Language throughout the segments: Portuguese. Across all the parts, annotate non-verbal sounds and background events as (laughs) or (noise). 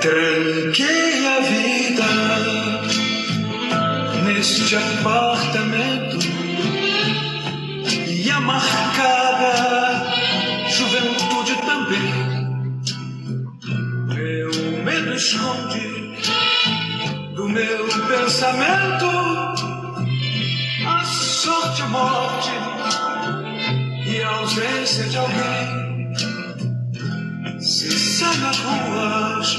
Tranquei a vida neste apartamento e a marcada juventude também. Meu medo esconde do meu pensamento a sorte, a morte e a ausência de alguém. Se sai nas ruas,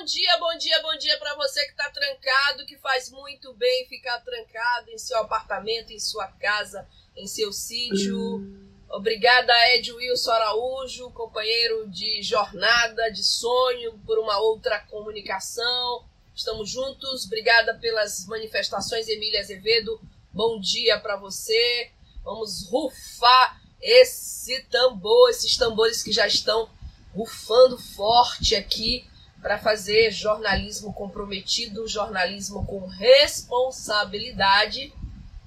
Bom dia, bom dia, bom dia para você que está trancado, que faz muito bem ficar trancado em seu apartamento, em sua casa, em seu sítio. Obrigada, Ed Wilson Araújo, companheiro de jornada, de sonho por uma outra comunicação. Estamos juntos. Obrigada pelas manifestações, Emília Azevedo. Bom dia para você. Vamos rufar esse tambor, esses tambores que já estão rufando forte aqui para fazer jornalismo comprometido, jornalismo com responsabilidade.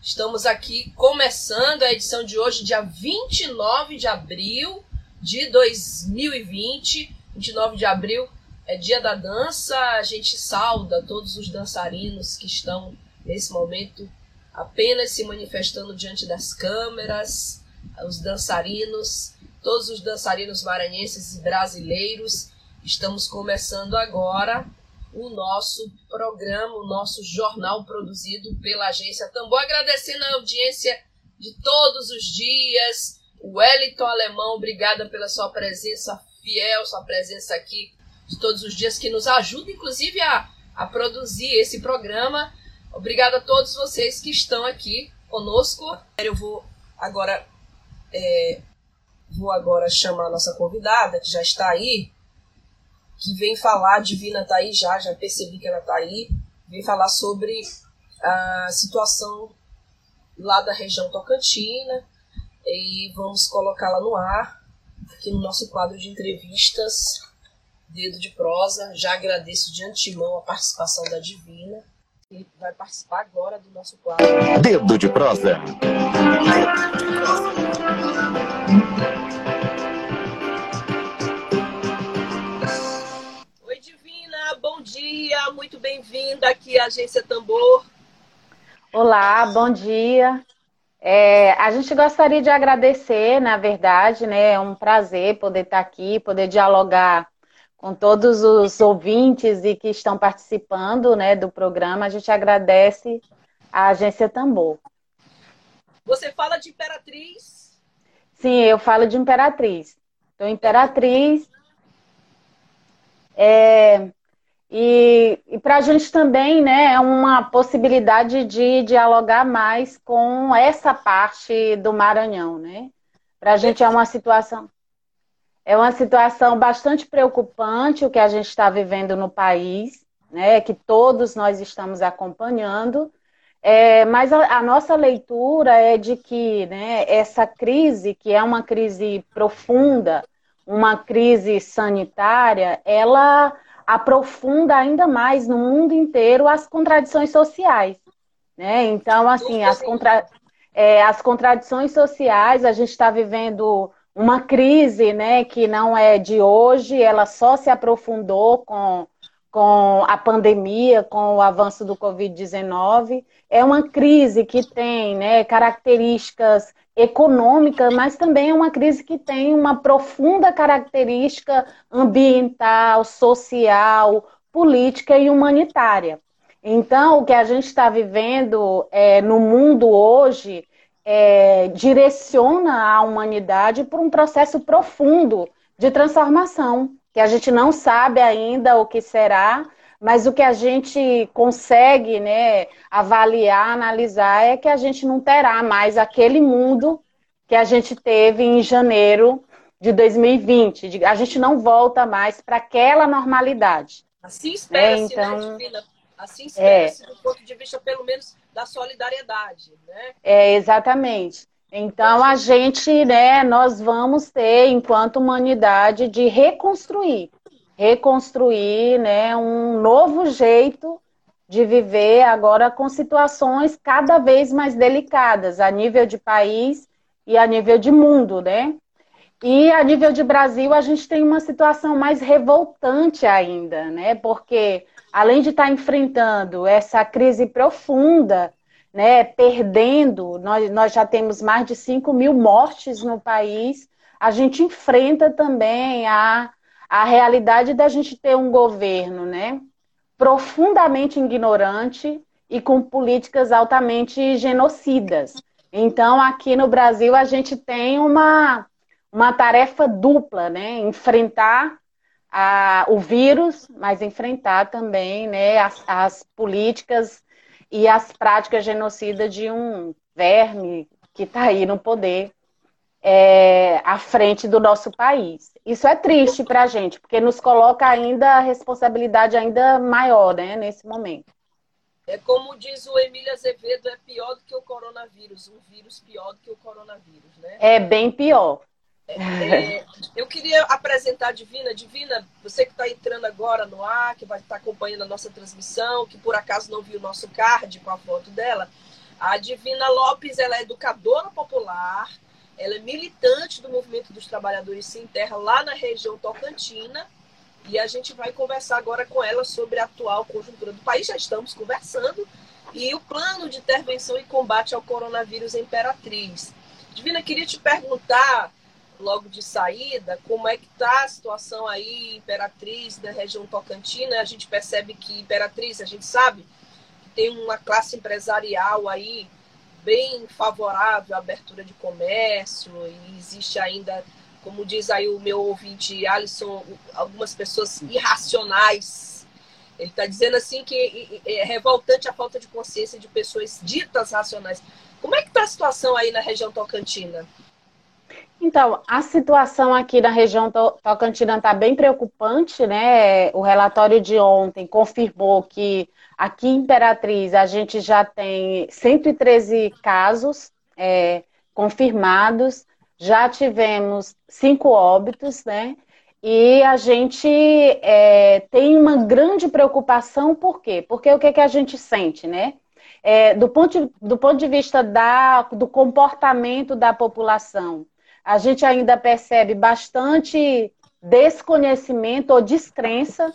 Estamos aqui começando a edição de hoje, dia 29 de abril de 2020. 29 de abril é dia da dança. A gente sauda todos os dançarinos que estão nesse momento apenas se manifestando diante das câmeras, os dançarinos, todos os dançarinos maranhenses e brasileiros Estamos começando agora o nosso programa, o nosso jornal produzido pela agência Tambor. Agradecendo a audiência de todos os dias. O Wellington Alemão, obrigada pela sua presença fiel, sua presença aqui de todos os dias, que nos ajuda, inclusive, a, a produzir esse programa. Obrigada a todos vocês que estão aqui conosco. Eu vou agora, é, vou agora chamar a nossa convidada, que já está aí, que vem falar, a Divina está aí já, já percebi que ela está aí, vem falar sobre a situação lá da região Tocantina e vamos colocá-la no ar aqui no nosso quadro de entrevistas Dedo de Prosa. Já agradeço de antemão a participação da Divina e vai participar agora do nosso quadro Dedo de Prosa. Muito bem-vinda aqui à Agência Tambor. Olá, bom dia. É, a gente gostaria de agradecer, na verdade, né? É um prazer poder estar aqui, poder dialogar com todos os ouvintes e que estão participando né, do programa. A gente agradece à Agência Tambor. Você fala de Imperatriz? Sim, eu falo de Imperatriz. Então, Imperatriz. É, e, e para a gente também né, é uma possibilidade de dialogar mais com essa parte do Maranhão. Né? Para a gente é uma situação. É uma situação bastante preocupante o que a gente está vivendo no país, né? Que todos nós estamos acompanhando. É, mas a, a, nossa leitura é de que né, essa crise, que é uma crise profunda, uma crise sanitária, ela aprofunda ainda mais no mundo inteiro as contradições sociais. Né? Então, assim, as, contra, é, as contradições sociais, a gente está vivendo uma crise né, que não é de hoje, ela só se aprofundou com, com a pandemia, com o avanço do Covid-19. É uma crise que tem né, características econômicas, mas também é uma crise que tem uma profunda característica ambiental, social, política e humanitária. Então, o que a gente está vivendo é, no mundo hoje é, direciona a humanidade por um processo profundo de transformação, que a gente não sabe ainda o que será, mas o que a gente consegue né, avaliar, analisar, é que a gente não terá mais aquele mundo que a gente teve em janeiro de 2020. A gente não volta mais para aquela normalidade. Assim espera-se, é, então... né, Assim esquece é. do ponto de vista, pelo menos, da solidariedade, né? É, exatamente. Então, a gente, né, nós vamos ter, enquanto humanidade, de reconstruir, reconstruir, né, um novo jeito de viver agora com situações cada vez mais delicadas a nível de país e a nível de mundo, né? E a nível de Brasil, a gente tem uma situação mais revoltante ainda, né? Porque além de estar enfrentando essa crise profunda, né, perdendo, nós, nós já temos mais de 5 mil mortes no país, a gente enfrenta também a, a realidade da gente ter um governo né, profundamente ignorante e com políticas altamente genocidas. Então, aqui no Brasil, a gente tem uma, uma tarefa dupla, né? Enfrentar a, o vírus, mas enfrentar também né, as, as políticas e as práticas genocidas de um verme que está aí no poder é, à frente do nosso país. Isso é triste para a gente, porque nos coloca ainda a responsabilidade ainda maior né, nesse momento. É como diz o Emílio Azevedo, é pior do que o coronavírus, um vírus pior do que o coronavírus, né? É bem pior. É, eu queria apresentar a Divina. Divina, você que está entrando agora no ar, que vai estar tá acompanhando a nossa transmissão, que por acaso não viu o nosso card com a foto dela, a Divina Lopes ela é educadora popular, ela é militante do Movimento dos Trabalhadores Sem Terra lá na região Tocantina, e a gente vai conversar agora com ela sobre a atual conjuntura do país. Já estamos conversando, e o plano de intervenção e combate ao coronavírus Imperatriz. Divina, queria te perguntar logo de saída, como é que está a situação aí, Imperatriz, na região Tocantina? A gente percebe que Imperatriz, a gente sabe, tem uma classe empresarial aí bem favorável à abertura de comércio e existe ainda, como diz aí o meu ouvinte Alisson, algumas pessoas irracionais. Ele está dizendo assim que é revoltante a falta de consciência de pessoas ditas racionais. Como é que está a situação aí na região tocantina? Então, a situação aqui na região Tocantina está bem preocupante, né? O relatório de ontem confirmou que aqui em Imperatriz a gente já tem 113 casos é, confirmados, já tivemos cinco óbitos, né? E a gente é, tem uma grande preocupação, por quê? Porque o que, que a gente sente, né? É, do, ponto, do ponto de vista da, do comportamento da população, a gente ainda percebe bastante desconhecimento ou descrença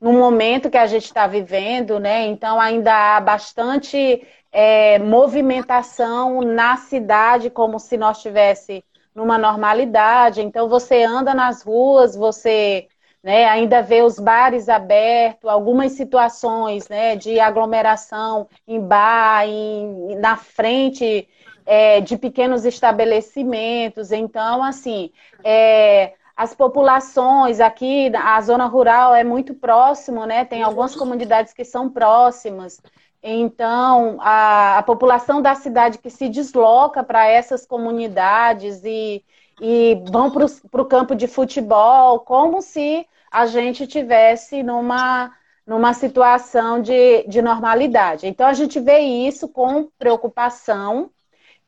no momento que a gente está vivendo, né? Então ainda há bastante é, movimentação na cidade, como se nós tivesse numa normalidade. Então você anda nas ruas, você né, ainda vê os bares abertos, algumas situações né, de aglomeração em bar, em, na frente é, de pequenos estabelecimentos. Então, assim, é, as populações aqui, a zona rural é muito próximo, né? Tem algumas comunidades que são próximas. Então, a, a população da cidade que se desloca para essas comunidades e, e vão para o campo de futebol, como se a gente tivesse numa, numa situação de, de normalidade. Então, a gente vê isso com preocupação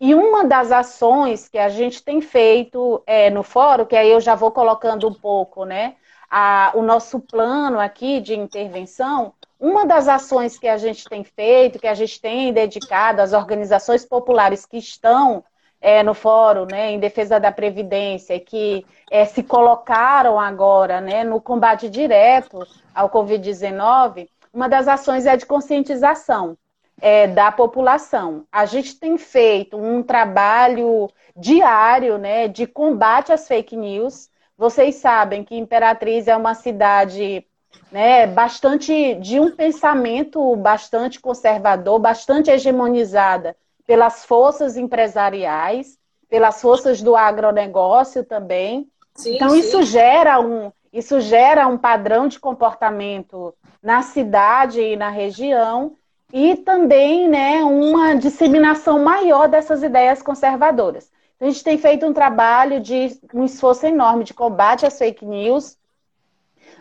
e uma das ações que a gente tem feito é, no fórum, que aí eu já vou colocando um pouco, né, a, o nosso plano aqui de intervenção, uma das ações que a gente tem feito, que a gente tem dedicado às organizações populares que estão é, no fórum, né, em defesa da previdência, que é, se colocaram agora, né, no combate direto ao Covid-19, uma das ações é de conscientização é, da população. A gente tem feito um trabalho diário né, de combate às fake news. Vocês sabem que Imperatriz é uma cidade né, bastante de um pensamento bastante conservador, bastante hegemonizada pelas forças empresariais, pelas forças do agronegócio também. Sim, então sim. isso gera um isso gera um padrão de comportamento na cidade e na região e também né, uma disseminação maior dessas ideias conservadoras. Então, a gente tem feito um trabalho de um esforço enorme de combate às fake news.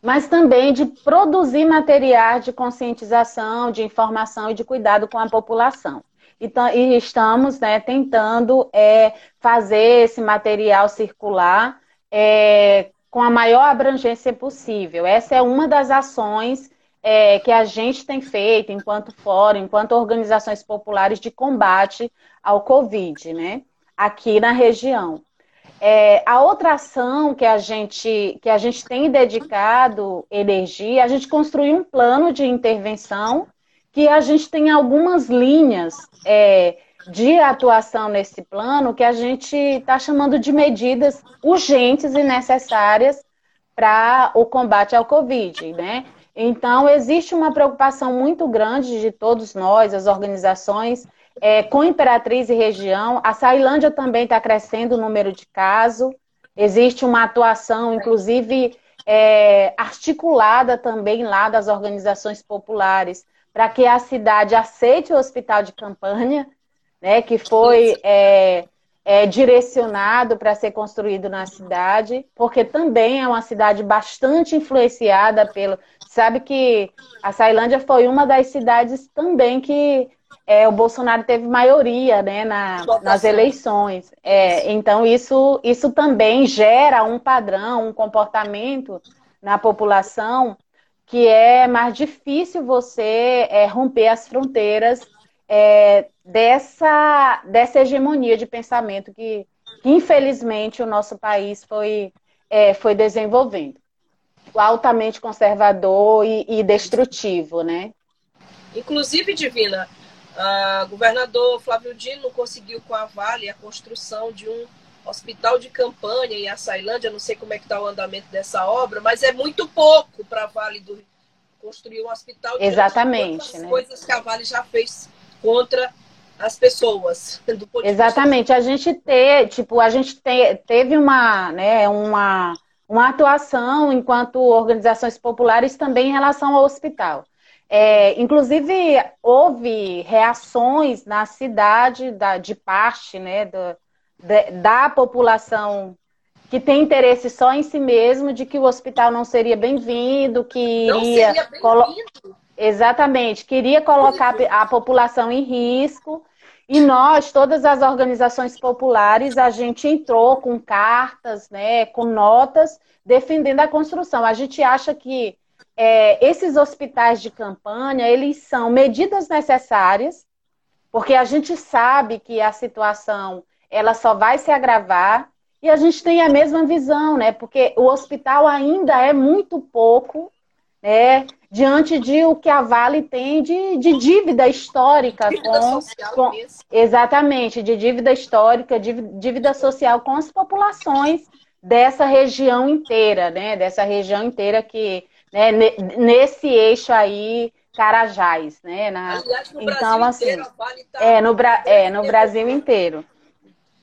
mas também de produzir materiais de conscientização, de informação e de cuidado com a população. Então, e estamos né, tentando é, fazer esse material circular é, com a maior abrangência possível. Essa é uma das ações é, que a gente tem feito enquanto fórum, enquanto organizações populares de combate ao Covid, né? Aqui na região. É, a outra ação que a, gente, que a gente tem dedicado energia, a gente construiu um plano de intervenção que a gente tem algumas linhas é, de atuação nesse plano que a gente está chamando de medidas urgentes e necessárias para o combate ao Covid, né? Então, existe uma preocupação muito grande de todos nós, as organizações, é, com Imperatriz e região. A Sailândia também está crescendo o número de casos. Existe uma atuação, inclusive, é, articulada também lá das organizações populares, para que a cidade aceite o hospital de campanha, né, que foi é, é, direcionado para ser construído na cidade, porque também é uma cidade bastante influenciada pelo. Sabe que a Sailândia foi uma das cidades também que é, o Bolsonaro teve maioria né, na, nas eleições. É, então, isso, isso também gera um padrão, um comportamento na população que é mais difícil você é, romper as fronteiras é, dessa, dessa hegemonia de pensamento que, que, infelizmente, o nosso país foi, é, foi desenvolvendo. Altamente conservador e, e destrutivo, né? Inclusive, Divina, o governador Flávio Dino conseguiu com a Vale a construção de um hospital de campanha em Açailândia, não sei como é que está o andamento dessa obra, mas é muito pouco para a Vale do construir um hospital. Exatamente. Né? Coisas que a Vale já fez contra as pessoas. Exatamente. A gente ter, tipo, a gente te, teve uma, né, uma, uma atuação enquanto organizações populares também em relação ao hospital. É, inclusive, houve reações na cidade da, de parte né, do, de, da população que tem interesse só em si mesmo, de que o hospital não seria bem-vindo, que iria. Não seria bem Exatamente, queria colocar a população em risco. E nós, todas as organizações populares, a gente entrou com cartas, né, com notas, defendendo a construção. A gente acha que é, esses hospitais de campanha, eles são medidas necessárias, porque a gente sabe que a situação ela só vai se agravar e a gente tem a mesma visão, né? Porque o hospital ainda é muito pouco, né? Diante de o que a Vale tem de, de dívida histórica dívida com, social com exatamente de dívida histórica, de, dívida social com as populações dessa região inteira, né? Dessa região inteira que né, nesse eixo aí Carajás, né? Na... Aliás, no então, Brasil assim, inteiro, vale tá é, no, Bra... é, no Brasil inteiro.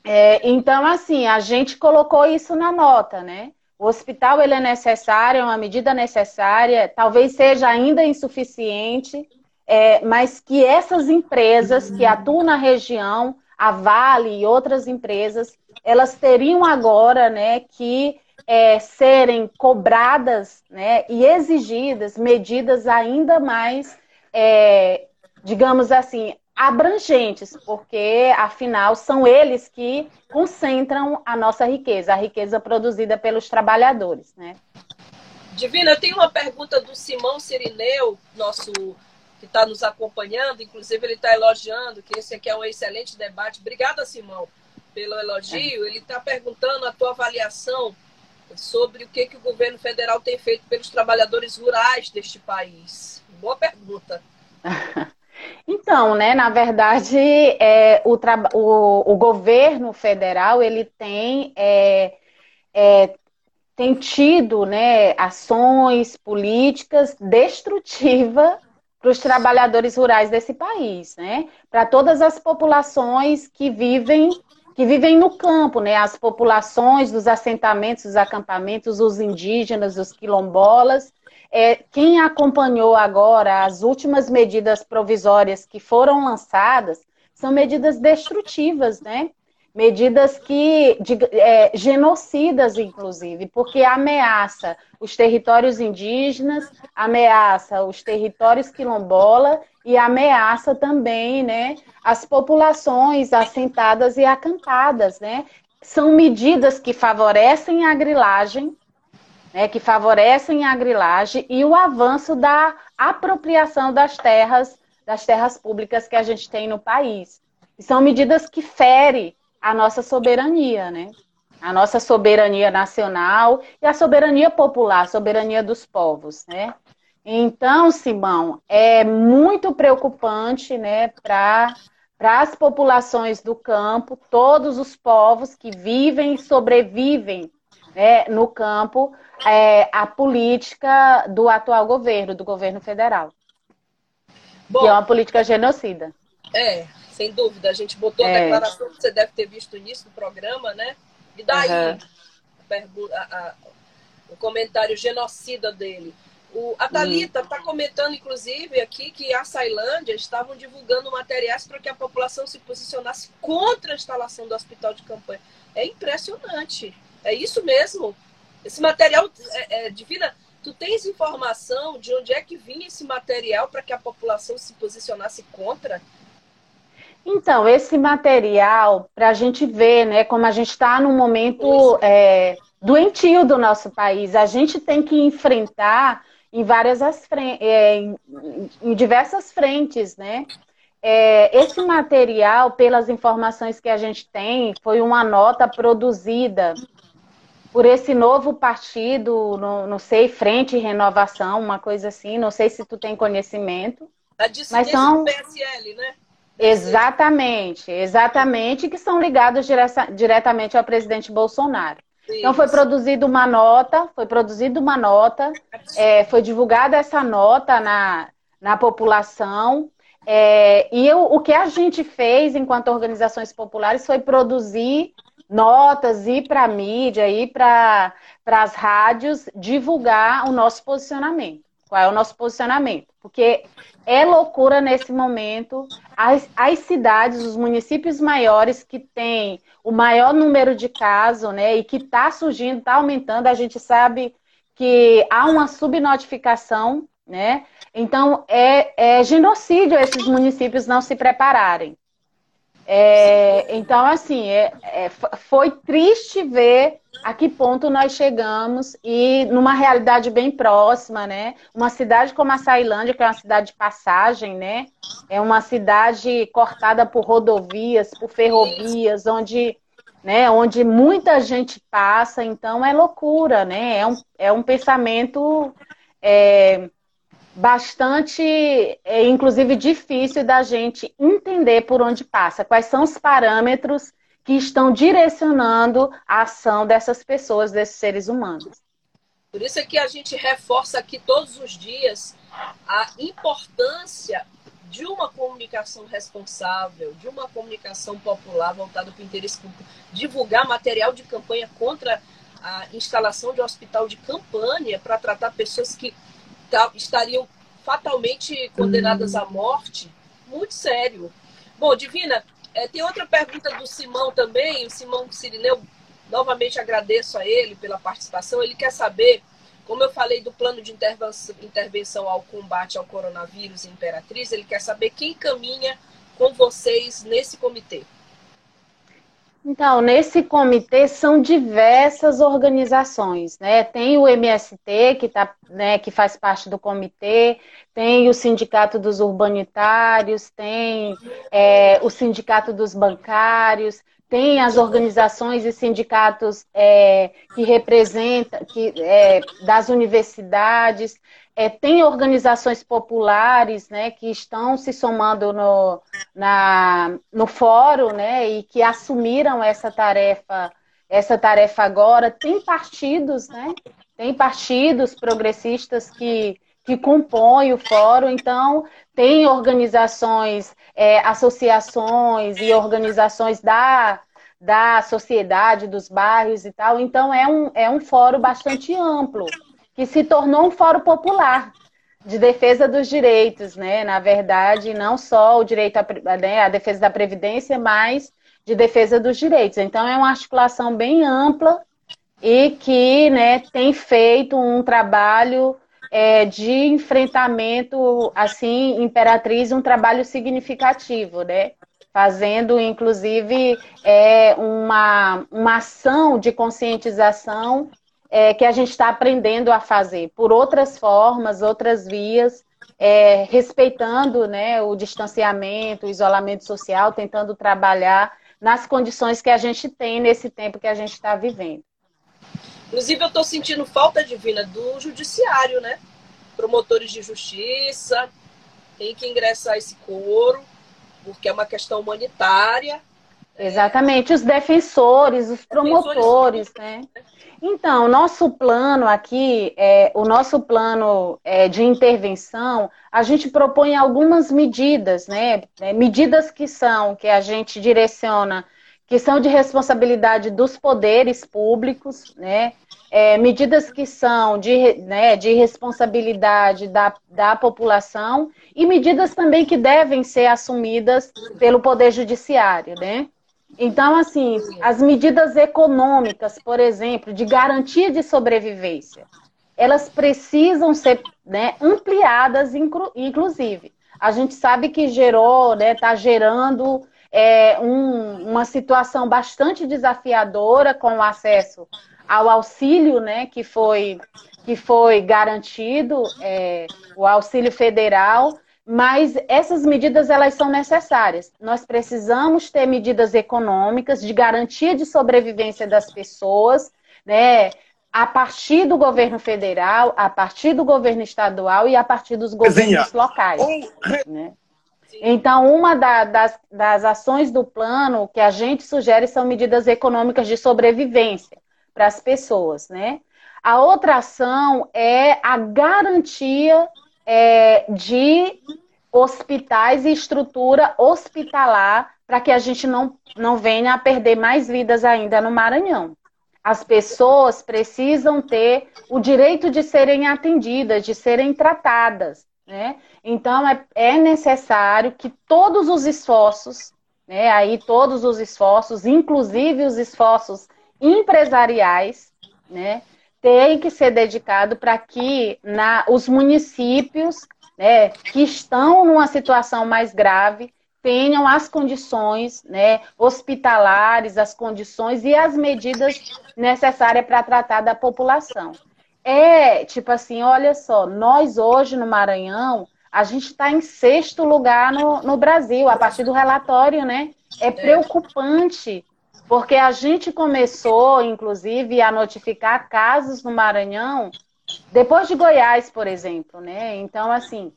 É, então, assim, a gente colocou isso na nota, né? O hospital ele é necessário, é uma medida necessária, talvez seja ainda insuficiente, é, mas que essas empresas que atuam na região, a Vale e outras empresas, elas teriam agora, né, que é, serem cobradas, né, e exigidas medidas ainda mais, é, digamos assim, abrangentes, porque afinal são eles que concentram a nossa riqueza, a riqueza produzida pelos trabalhadores, né? Divina, eu tenho uma pergunta do Simão Sirineu, nosso que está nos acompanhando, inclusive ele está elogiando que esse aqui é um excelente debate. Obrigada, Simão, pelo elogio. Ele está perguntando a tua avaliação sobre o que, que o governo federal tem feito pelos trabalhadores rurais deste país. Boa pergunta. (laughs) Então, né, na verdade, é, o, o, o, governo federal ele tem, é, é, tem tido né, ações políticas destrutivas para os trabalhadores rurais desse país, né? Para todas as populações que vivem que vivem no campo, né? As populações dos assentamentos, dos acampamentos, os indígenas, os quilombolas, é, quem acompanhou agora as últimas medidas provisórias que foram lançadas são medidas destrutivas, né? medidas que de, é, genocidas, inclusive, porque ameaça os territórios indígenas, ameaça os territórios quilombola e ameaça também, né, as populações assentadas e acampadas, né? São medidas que favorecem a grilagem, né, que favorecem a grilagem e o avanço da apropriação das terras, das terras públicas que a gente tem no país. E são medidas que ferem a nossa soberania, né? A nossa soberania nacional e a soberania popular, a soberania dos povos, né? Então, Simão, é muito preocupante, né, para as populações do campo, todos os povos que vivem e sobrevivem né, no campo, é, a política do atual governo, do governo federal. Bom, que é uma política genocida. É, sem dúvida. A gente botou é. a declaração que você deve ter visto no início do programa, né? E daí uhum. a, a, o comentário genocida dele. O, a Thalita está hum. comentando, inclusive, aqui que a Sailândia estavam divulgando materiais para que a população se posicionasse contra a instalação do hospital de campanha. É impressionante. É isso mesmo. Esse material, é, é, Divina, tu tens informação de onde é que vinha esse material para que a população se posicionasse contra? Então, esse material, para a gente ver, né, como a gente está num momento é, doentio do nosso país, a gente tem que enfrentar em várias é, em, em diversas frentes, né? É, esse material, pelas informações que a gente tem, foi uma nota produzida por esse novo partido, não, não sei, Frente Renovação, uma coisa assim, não sei se tu tem conhecimento. A mas são... do PSL, né? Exatamente, exatamente, que são ligados direta, diretamente ao presidente Bolsonaro. Isso. Então foi produzida uma nota, foi produzida uma nota, é, foi divulgada essa nota na, na população. É, e eu, o que a gente fez enquanto organizações populares foi produzir notas, ir para a mídia, ir para as rádios, divulgar o nosso posicionamento. Qual é o nosso posicionamento? Porque é loucura nesse momento. As, as cidades, os municípios maiores que têm o maior número de casos, né, e que está surgindo, está aumentando, a gente sabe que há uma subnotificação, né? Então é, é genocídio esses municípios não se prepararem. É, então, assim, é, é, foi triste ver a que ponto nós chegamos e numa realidade bem próxima, né? Uma cidade como a Sailândia, que é uma cidade de passagem, né? É uma cidade cortada por rodovias, por ferrovias, onde, né, onde muita gente passa, então é loucura, né? É um, é um pensamento é, bastante, é, inclusive, difícil da gente entender por onde passa, quais são os parâmetros que estão direcionando a ação dessas pessoas, desses seres humanos. Por isso é que a gente reforça aqui todos os dias a importância de uma comunicação responsável, de uma comunicação popular voltada para o interesse público, divulgar material de campanha contra a instalação de um hospital de campanha para tratar pessoas que estariam fatalmente condenadas à morte, muito sério. Bom, Divina, é, tem outra pergunta do Simão também, o Simão Sirineu, novamente agradeço a ele pela participação. Ele quer saber, como eu falei do plano de intervenção ao combate ao coronavírus Imperatriz, ele quer saber quem caminha com vocês nesse comitê. Então, nesse comitê são diversas organizações, né? Tem o MST, que, tá, né, que faz parte do comitê, tem o Sindicato dos Urbanitários, tem é, o Sindicato dos Bancários, tem as organizações e sindicatos é, que representam, que, é, das universidades, é, tem organizações populares né, que estão se somando no, na, no fórum né, e que assumiram essa tarefa, essa tarefa agora. Tem partidos, né? Tem partidos progressistas que, que compõem o fórum, então tem organizações, é, associações e organizações da, da sociedade, dos bairros e tal. Então é um, é um fórum bastante amplo que se tornou um fórum popular de defesa dos direitos, né? Na verdade, não só o direito à, né, defesa da previdência, mas de defesa dos direitos. Então, é uma articulação bem ampla e que né, tem feito um trabalho é, de enfrentamento, assim, Imperatriz, um trabalho significativo, né? Fazendo, inclusive, é, uma, uma ação de conscientização é, que a gente está aprendendo a fazer por outras formas, outras vias, é, respeitando né, o distanciamento, o isolamento social, tentando trabalhar nas condições que a gente tem nesse tempo que a gente está vivendo. Inclusive, eu estou sentindo falta divina do judiciário, né? Promotores de justiça, tem que ingressar esse coro, porque é uma questão humanitária. Exatamente, os defensores, os promotores, defensores, né? Então, nosso plano aqui, é, o nosso plano é, de intervenção, a gente propõe algumas medidas, né? É, medidas que são, que a gente direciona, que são de responsabilidade dos poderes públicos, né? É, medidas que são de, né, de responsabilidade da, da população e medidas também que devem ser assumidas pelo Poder Judiciário, né? Então, assim, as medidas econômicas, por exemplo, de garantia de sobrevivência, elas precisam ser né, ampliadas, inclusive. A gente sabe que gerou, está né, gerando é, um, uma situação bastante desafiadora com o acesso ao auxílio, né, que foi que foi garantido, é, o auxílio federal, mas essas medidas elas são necessárias. Nós precisamos ter medidas econômicas de garantia de sobrevivência das pessoas, né? A partir do governo federal, a partir do governo estadual e a partir dos governos locais. Né? Então, uma da, das, das ações do plano que a gente sugere são medidas econômicas de sobrevivência para as pessoas, né? A outra ação é a garantia é, de hospitais e estrutura hospitalar para que a gente não, não venha a perder mais vidas ainda no Maranhão. As pessoas precisam ter o direito de serem atendidas, de serem tratadas. Né? Então, é, é necessário que todos os esforços, né, aí todos os esforços, inclusive os esforços empresariais, né, tem que ser dedicado para que na, os municípios né, que estão numa situação mais grave tenham as condições né, hospitalares, as condições e as medidas necessárias para tratar da população. É tipo assim, olha só, nós hoje no Maranhão, a gente está em sexto lugar no, no Brasil, a partir do relatório, né? É preocupante porque a gente começou, inclusive, a notificar casos no Maranhão depois de Goiás, por exemplo, né? Então, assim,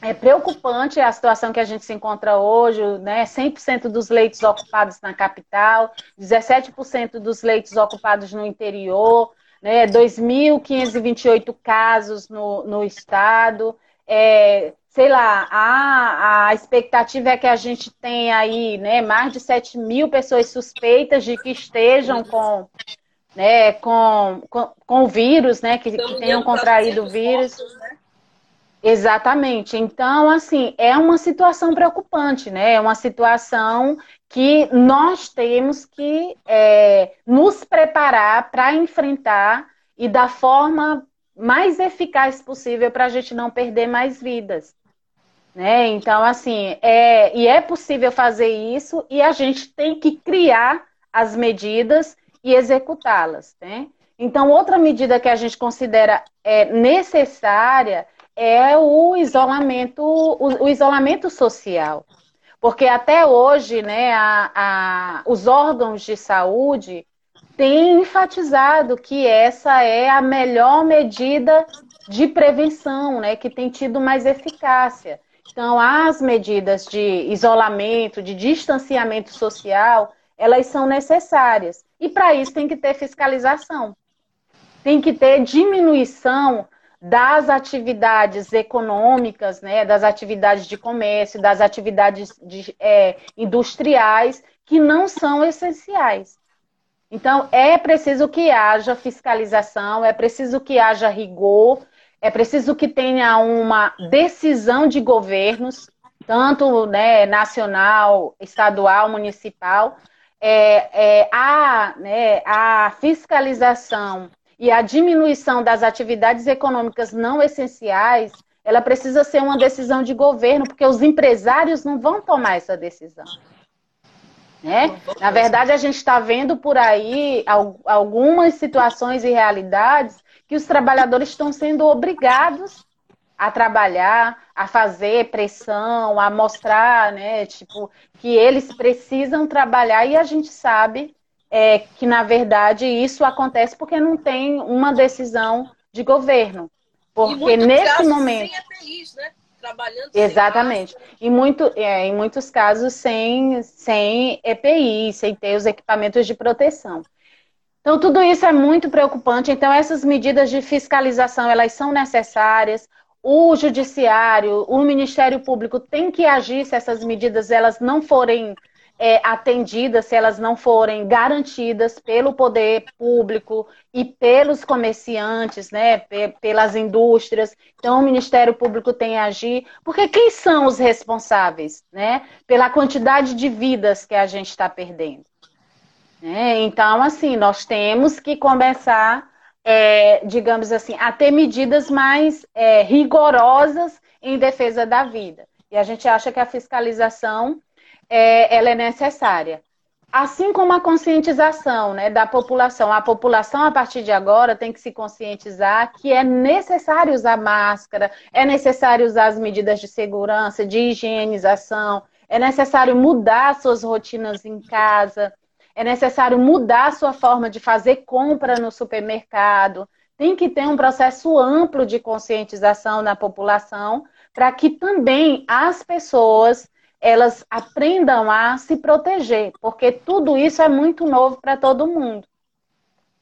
é preocupante a situação que a gente se encontra hoje, né? 100% dos leitos ocupados na capital, 17% dos leitos ocupados no interior, né? 2.528 casos no, no estado, é, sei lá, a, a expectativa é que a gente tenha aí né, mais de 7 mil pessoas suspeitas de que estejam com, né, com, com, com o vírus, né, que, que tenham contraído o vírus. né? Exatamente. Então, assim, é uma situação preocupante, né? É uma situação que nós temos que é, nos preparar para enfrentar e da forma mais eficaz possível para a gente não perder mais vidas. Né? Então, assim, é, e é possível fazer isso e a gente tem que criar as medidas e executá-las. Né? Então, outra medida que a gente considera é, necessária é o isolamento, o, o isolamento social. Porque até hoje, né, a, a, os órgãos de saúde têm enfatizado que essa é a melhor medida de prevenção, né, que tem tido mais eficácia. Então, as medidas de isolamento, de distanciamento social, elas são necessárias. E para isso tem que ter fiscalização. Tem que ter diminuição das atividades econômicas, né, das atividades de comércio, das atividades de, é, industriais que não são essenciais. Então, é preciso que haja fiscalização, é preciso que haja rigor, é preciso que tenha uma decisão de governos tanto né, nacional, estadual, municipal, é, é, a, né, a fiscalização e a diminuição das atividades econômicas não essenciais, ela precisa ser uma decisão de governo, porque os empresários não vão tomar essa decisão. Né? Na verdade, a gente está vendo por aí algumas situações e realidades que os trabalhadores estão sendo obrigados a trabalhar, a fazer pressão, a mostrar, né, tipo, que eles precisam trabalhar e a gente sabe é, que, na verdade, isso acontece porque não tem uma decisão de governo. Porque nesse momento. Sem EPIs, né? Trabalhando Exatamente. Em, muito, é, em muitos casos, sem, sem EPI, sem ter os equipamentos de proteção. Então, tudo isso é muito preocupante. Então, essas medidas de fiscalização, elas são necessárias o judiciário, o Ministério Público tem que agir se essas medidas elas não forem é, atendidas, se elas não forem garantidas pelo poder público e pelos comerciantes, né, pelas indústrias. Então, o Ministério Público tem que agir, porque quem são os responsáveis, né, pela quantidade de vidas que a gente está perdendo? Né? Então, assim, nós temos que começar é, digamos assim, a ter medidas mais é, rigorosas em defesa da vida. E a gente acha que a fiscalização é, ela é necessária. Assim como a conscientização né, da população. A população, a partir de agora, tem que se conscientizar que é necessário usar máscara, é necessário usar as medidas de segurança, de higienização, é necessário mudar suas rotinas em casa, é necessário mudar a sua forma de fazer compra no supermercado. Tem que ter um processo amplo de conscientização na população para que também as pessoas elas aprendam a se proteger, porque tudo isso é muito novo para todo mundo.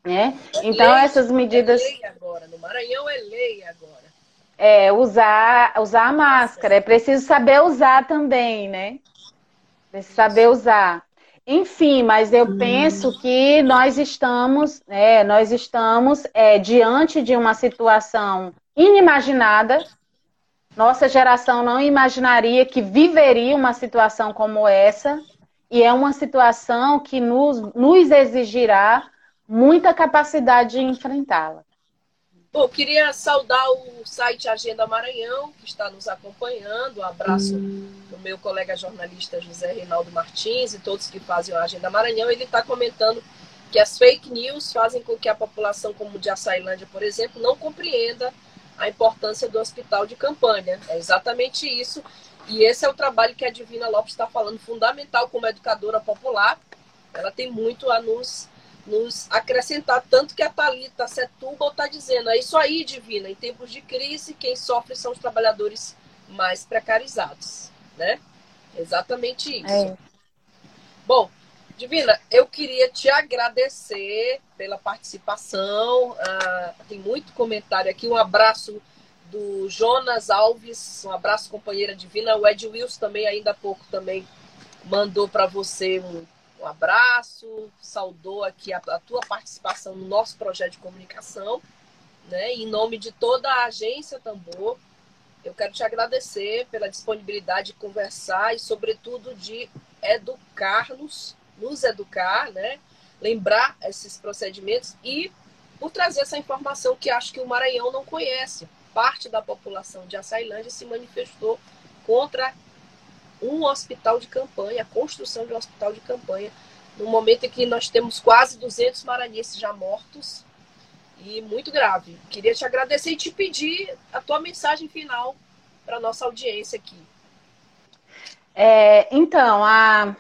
Né? É então, lei, essas medidas. É lei agora. No Maranhão é lei agora. É, usar, usar a máscara. É preciso saber usar também, né? Precisa saber usar. Enfim, mas eu hum. penso que nós estamos, é, nós estamos é, diante de uma situação inimaginada. Nossa geração não imaginaria que viveria uma situação como essa, e é uma situação que nos, nos exigirá muita capacidade de enfrentá-la. Bom, queria saudar o site Agenda Maranhão, que está nos acompanhando. Um abraço do meu colega jornalista José Reinaldo Martins e todos que fazem a Agenda Maranhão. Ele está comentando que as fake news fazem com que a população, como de Açailândia, por exemplo, não compreenda a importância do hospital de campanha. É exatamente isso. E esse é o trabalho que a Divina Lopes está falando, fundamental como educadora popular. Ela tem muito a nos nos acrescentar. Tanto que a Thalita Setúbal está dizendo, é isso aí, Divina, em tempos de crise, quem sofre são os trabalhadores mais precarizados, né? Exatamente isso. É. Bom, Divina, eu queria te agradecer pela participação. Ah, tem muito comentário aqui. Um abraço do Jonas Alves, um abraço, companheira Divina. O Ed Wills também, ainda há pouco, também mandou para você um um abraço, saudou aqui a, a, tua participação no nosso projeto de comunicação, né? Em nome de toda a agência Tambor, eu quero te agradecer pela disponibilidade de conversar e, sobretudo, de educar-nos, nos educar, né? Lembrar esses procedimentos e por trazer essa informação que acho que o Maranhão não conhece. Parte da população de Açailândia se manifestou contra um hospital de campanha, a construção de um hospital de campanha, no momento em que nós temos quase 200 maranhenses já mortos e muito grave. Queria te agradecer e te pedir a tua mensagem final para a nossa audiência aqui. É, então, a,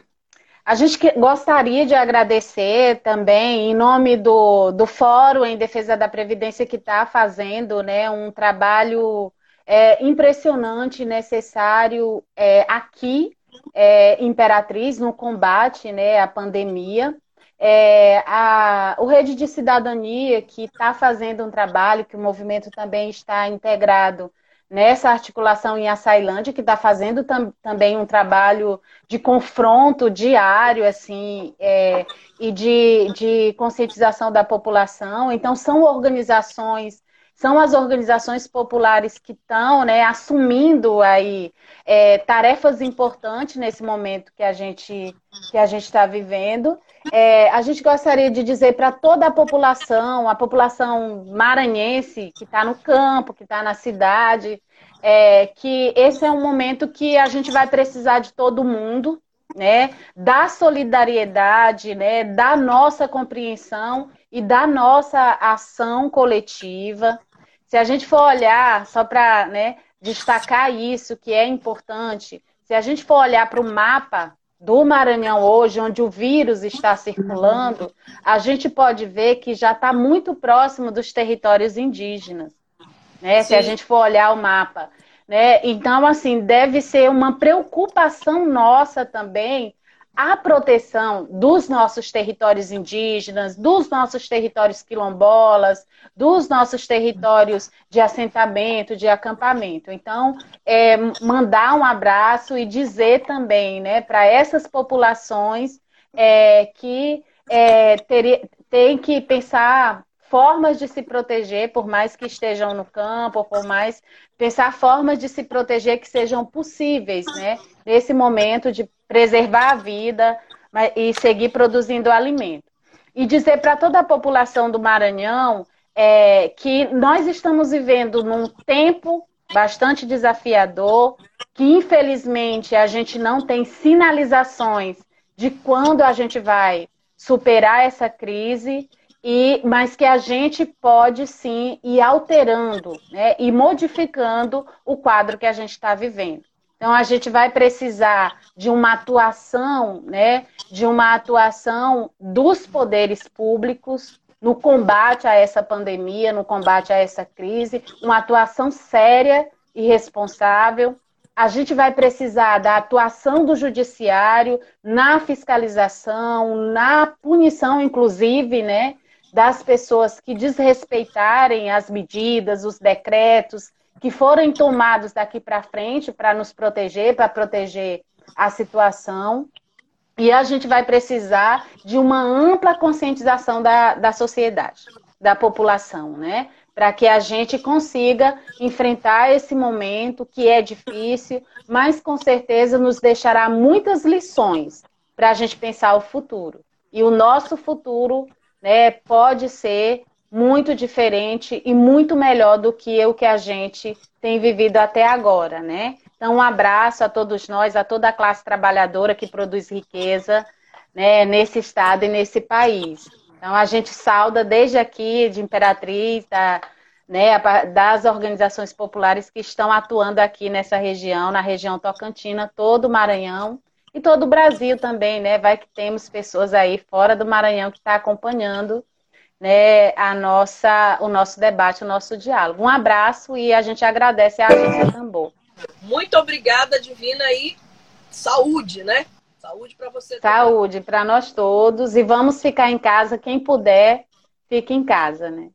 a gente que, gostaria de agradecer também, em nome do, do Fórum em Defesa da Previdência, que está fazendo né, um trabalho é, impressionante, necessário é, aqui, é, Imperatriz, no combate né, à pandemia. É, a, o Rede de Cidadania, que está fazendo um trabalho, que o movimento também está integrado nessa articulação em Açailândia, que está fazendo tam, também um trabalho de confronto diário, assim, é, e de, de conscientização da população. Então, são organizações são as organizações populares que estão né, assumindo aí é, tarefas importantes nesse momento que a gente que a gente está vivendo. É, a gente gostaria de dizer para toda a população, a população maranhense que está no campo, que está na cidade, é, que esse é um momento que a gente vai precisar de todo mundo, né? Da solidariedade, né? Da nossa compreensão e da nossa ação coletiva. Se a gente for olhar, só para né, destacar isso, que é importante, se a gente for olhar para o mapa do Maranhão hoje, onde o vírus está circulando, a gente pode ver que já está muito próximo dos territórios indígenas. Né? Se a gente for olhar o mapa. Né? Então, assim, deve ser uma preocupação nossa também a proteção dos nossos territórios indígenas, dos nossos territórios quilombolas, dos nossos territórios de assentamento, de acampamento. Então, é, mandar um abraço e dizer também né, para essas populações é, que é, teria, tem que pensar formas de se proteger, por mais que estejam no campo, por mais pensar formas de se proteger que sejam possíveis, né? Nesse momento de preservar a vida e seguir produzindo alimento. E dizer para toda a população do Maranhão é, que nós estamos vivendo num tempo bastante desafiador, que infelizmente a gente não tem sinalizações de quando a gente vai superar essa crise, e, mas que a gente pode sim ir alterando né, e modificando o quadro que a gente está vivendo. Então a gente vai precisar de uma atuação, né, de uma atuação dos poderes públicos no combate a essa pandemia, no combate a essa crise, uma atuação séria e responsável. A gente vai precisar da atuação do judiciário na fiscalização, na punição, inclusive, né, das pessoas que desrespeitarem as medidas, os decretos, que forem tomados daqui para frente para nos proteger, para proteger a situação. E a gente vai precisar de uma ampla conscientização da, da sociedade, da população, né? Para que a gente consiga enfrentar esse momento que é difícil, mas com certeza nos deixará muitas lições para a gente pensar o futuro. E o nosso futuro né, pode ser muito diferente e muito melhor do que o que a gente tem vivido até agora, né? Então, um abraço a todos nós, a toda a classe trabalhadora que produz riqueza né, nesse estado e nesse país. Então, a gente sauda desde aqui, de Imperatriz, da, né, das organizações populares que estão atuando aqui nessa região, na região Tocantina, todo o Maranhão e todo o Brasil também, né? Vai que temos pessoas aí fora do Maranhão que estão tá acompanhando né, a nossa, o nosso debate, o nosso diálogo. Um abraço e a gente agradece a Agência Tambor. Muito obrigada, Divina, e saúde, né? Saúde para você. Saúde para nós todos e vamos ficar em casa. Quem puder, fique em casa, né?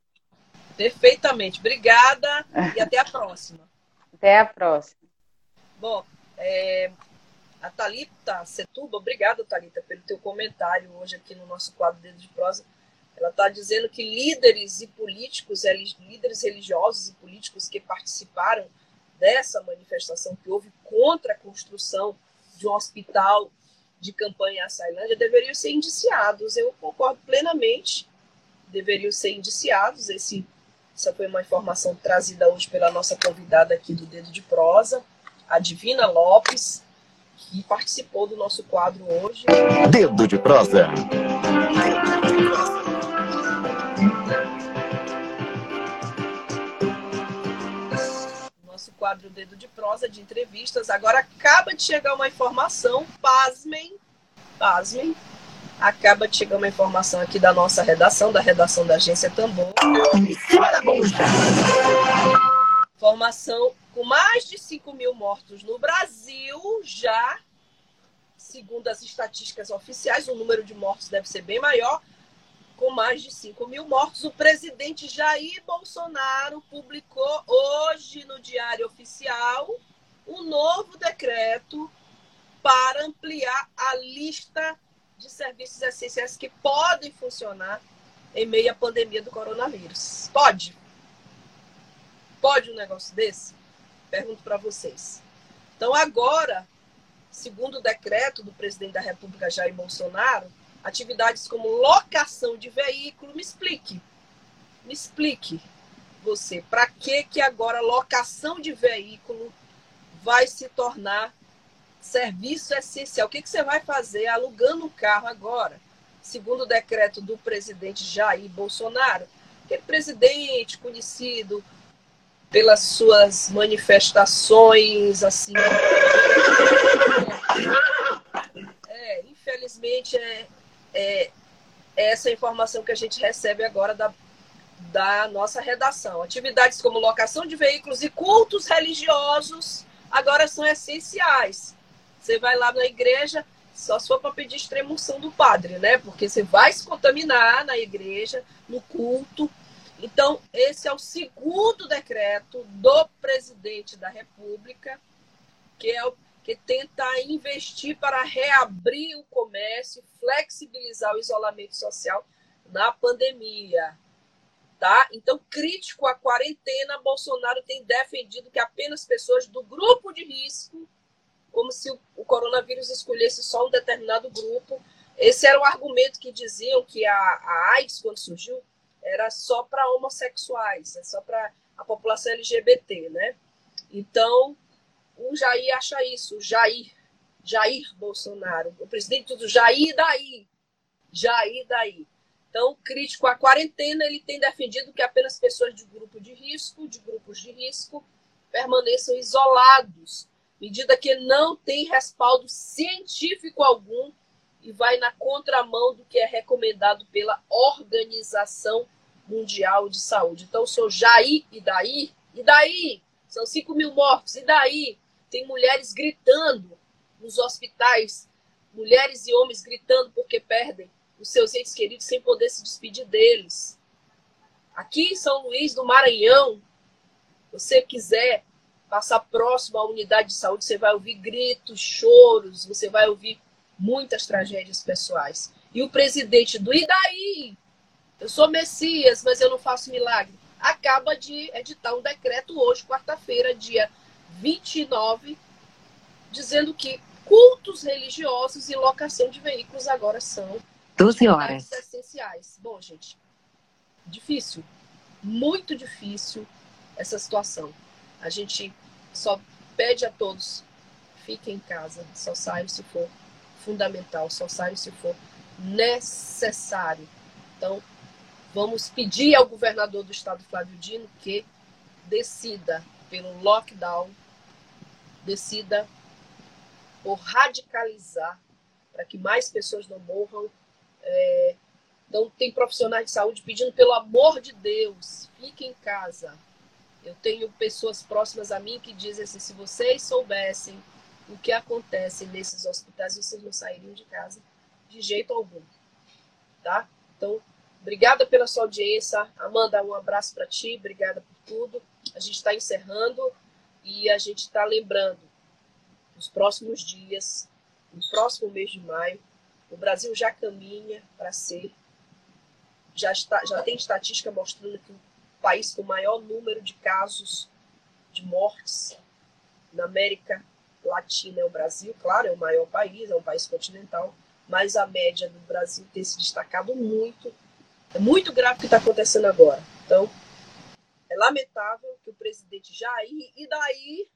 Perfeitamente. Obrigada e até a próxima. Até a próxima. Bom, é, a Talita Setuba, obrigada, Talita, pelo teu comentário hoje aqui no nosso quadro Dedo de Prosa ela está dizendo que líderes e políticos, líderes religiosos e políticos que participaram dessa manifestação que houve contra a construção de um hospital de campanha à Sailândia deveriam ser indiciados. Eu concordo plenamente, deveriam ser indiciados. Esse, essa foi uma informação trazida hoje pela nossa convidada aqui do Dedo de Prosa, a Divina Lopes, que participou do nosso quadro hoje. Dedo de Prosa. Dedo de Prosa. nosso quadro Dedo de Prosa de entrevistas. Agora acaba de chegar uma informação, pasmem, pasmem, acaba de chegar uma informação aqui da nossa redação, da redação da Agência Tambor. Informação com mais de 5 mil mortos no Brasil, já, segundo as estatísticas oficiais, o número de mortos deve ser bem maior, com mais de 5 mil mortos, o presidente Jair Bolsonaro publicou hoje no Diário Oficial um novo decreto para ampliar a lista de serviços essenciais que podem funcionar em meio à pandemia do coronavírus. Pode. Pode um negócio desse? Pergunto para vocês. Então, agora, segundo o decreto do presidente da República, Jair Bolsonaro, atividades como locação de veículo, me explique. Me explique você, para que que agora locação de veículo vai se tornar serviço essencial? O que, que você vai fazer alugando um carro agora? Segundo o decreto do presidente Jair Bolsonaro, aquele presidente conhecido pelas suas manifestações assim. É, infelizmente é, é, é essa informação que a gente recebe agora da, da nossa redação. Atividades como locação de veículos e cultos religiosos agora são essenciais. Você vai lá na igreja, só se for para pedir extremoção do padre, né? Porque você vai se contaminar na igreja, no culto. Então, esse é o segundo decreto do presidente da República, que é o que tenta investir para reabrir o comércio, flexibilizar o isolamento social na pandemia. Tá? Então, crítico à quarentena, Bolsonaro tem defendido que apenas pessoas do grupo de risco, como se o coronavírus escolhesse só um determinado grupo. Esse era o argumento que diziam que a, a AIDS, quando surgiu, era só para homossexuais, é só para a população LGBT, né? Então, o Jair acha isso, o Jair, Jair Bolsonaro, o presidente do Jair daí, Jair daí. Então, crítico à quarentena, ele tem defendido que apenas pessoas de grupo de risco, de grupos de risco, permaneçam isolados, medida que não tem respaldo científico algum e vai na contramão do que é recomendado pela Organização Mundial de Saúde. Então, o senhor Jair, e daí? E daí? São 5 mil mortos, e daí? Tem mulheres gritando nos hospitais, mulheres e homens gritando porque perdem os seus entes queridos sem poder se despedir deles. Aqui em São Luís do Maranhão, você quiser passar próximo à unidade de saúde, você vai ouvir gritos, choros, você vai ouvir muitas tragédias pessoais. E o presidente do E daí? Eu sou Messias, mas eu não faço milagre. Acaba de editar um decreto hoje, quarta-feira, dia 29, dizendo que cultos religiosos e locação de veículos agora são 12 horas essenciais. Bom, gente, difícil, muito difícil essa situação. A gente só pede a todos fiquem em casa, só saiam se for fundamental, só saiam se for necessário. Então, vamos pedir ao governador do estado, Flávio Dino, que decida pelo lockdown decida por radicalizar para que mais pessoas não morram. É, então, tem profissionais de saúde pedindo, pelo amor de Deus, fique em casa. Eu tenho pessoas próximas a mim que dizem assim: se vocês soubessem o que acontece nesses hospitais, vocês não sairiam de casa de jeito algum. Tá? Então, obrigada pela sua audiência. Amanda, um abraço para ti, obrigada por tudo. A gente está encerrando. E a gente está lembrando, nos próximos dias, no próximo mês de maio, o Brasil já caminha para ser, já, está, já tem estatística mostrando que o país com o maior número de casos de mortes na América Latina é o Brasil. Claro, é o maior país, é um país continental, mas a média do Brasil tem se destacado muito. É muito grave o que está acontecendo agora. Então, é lamentável que o presidente Jair, e daí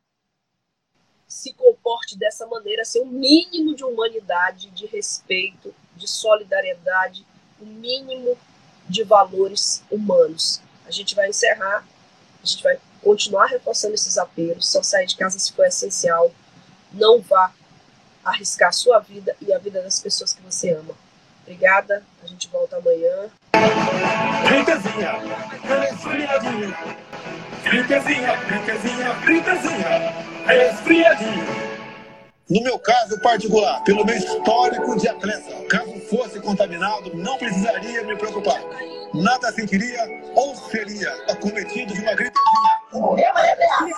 se comporte dessa maneira, sem um mínimo de humanidade, de respeito, de solidariedade, o um mínimo de valores humanos. A gente vai encerrar, a gente vai continuar reforçando esses apelos, só sair de casa se for essencial, não vá arriscar a sua vida e a vida das pessoas que você ama. Obrigada, a gente volta amanhã. Brincazinha, resfriadinho. Brincazinha, brincazinha, brincazinha, resfriadinho. No meu caso particular, pelo meu histórico de atleta, caso fosse contaminado, não precisaria me preocupar. Nada sentiria ou seria acometido de uma gripezinha. Gripezinha.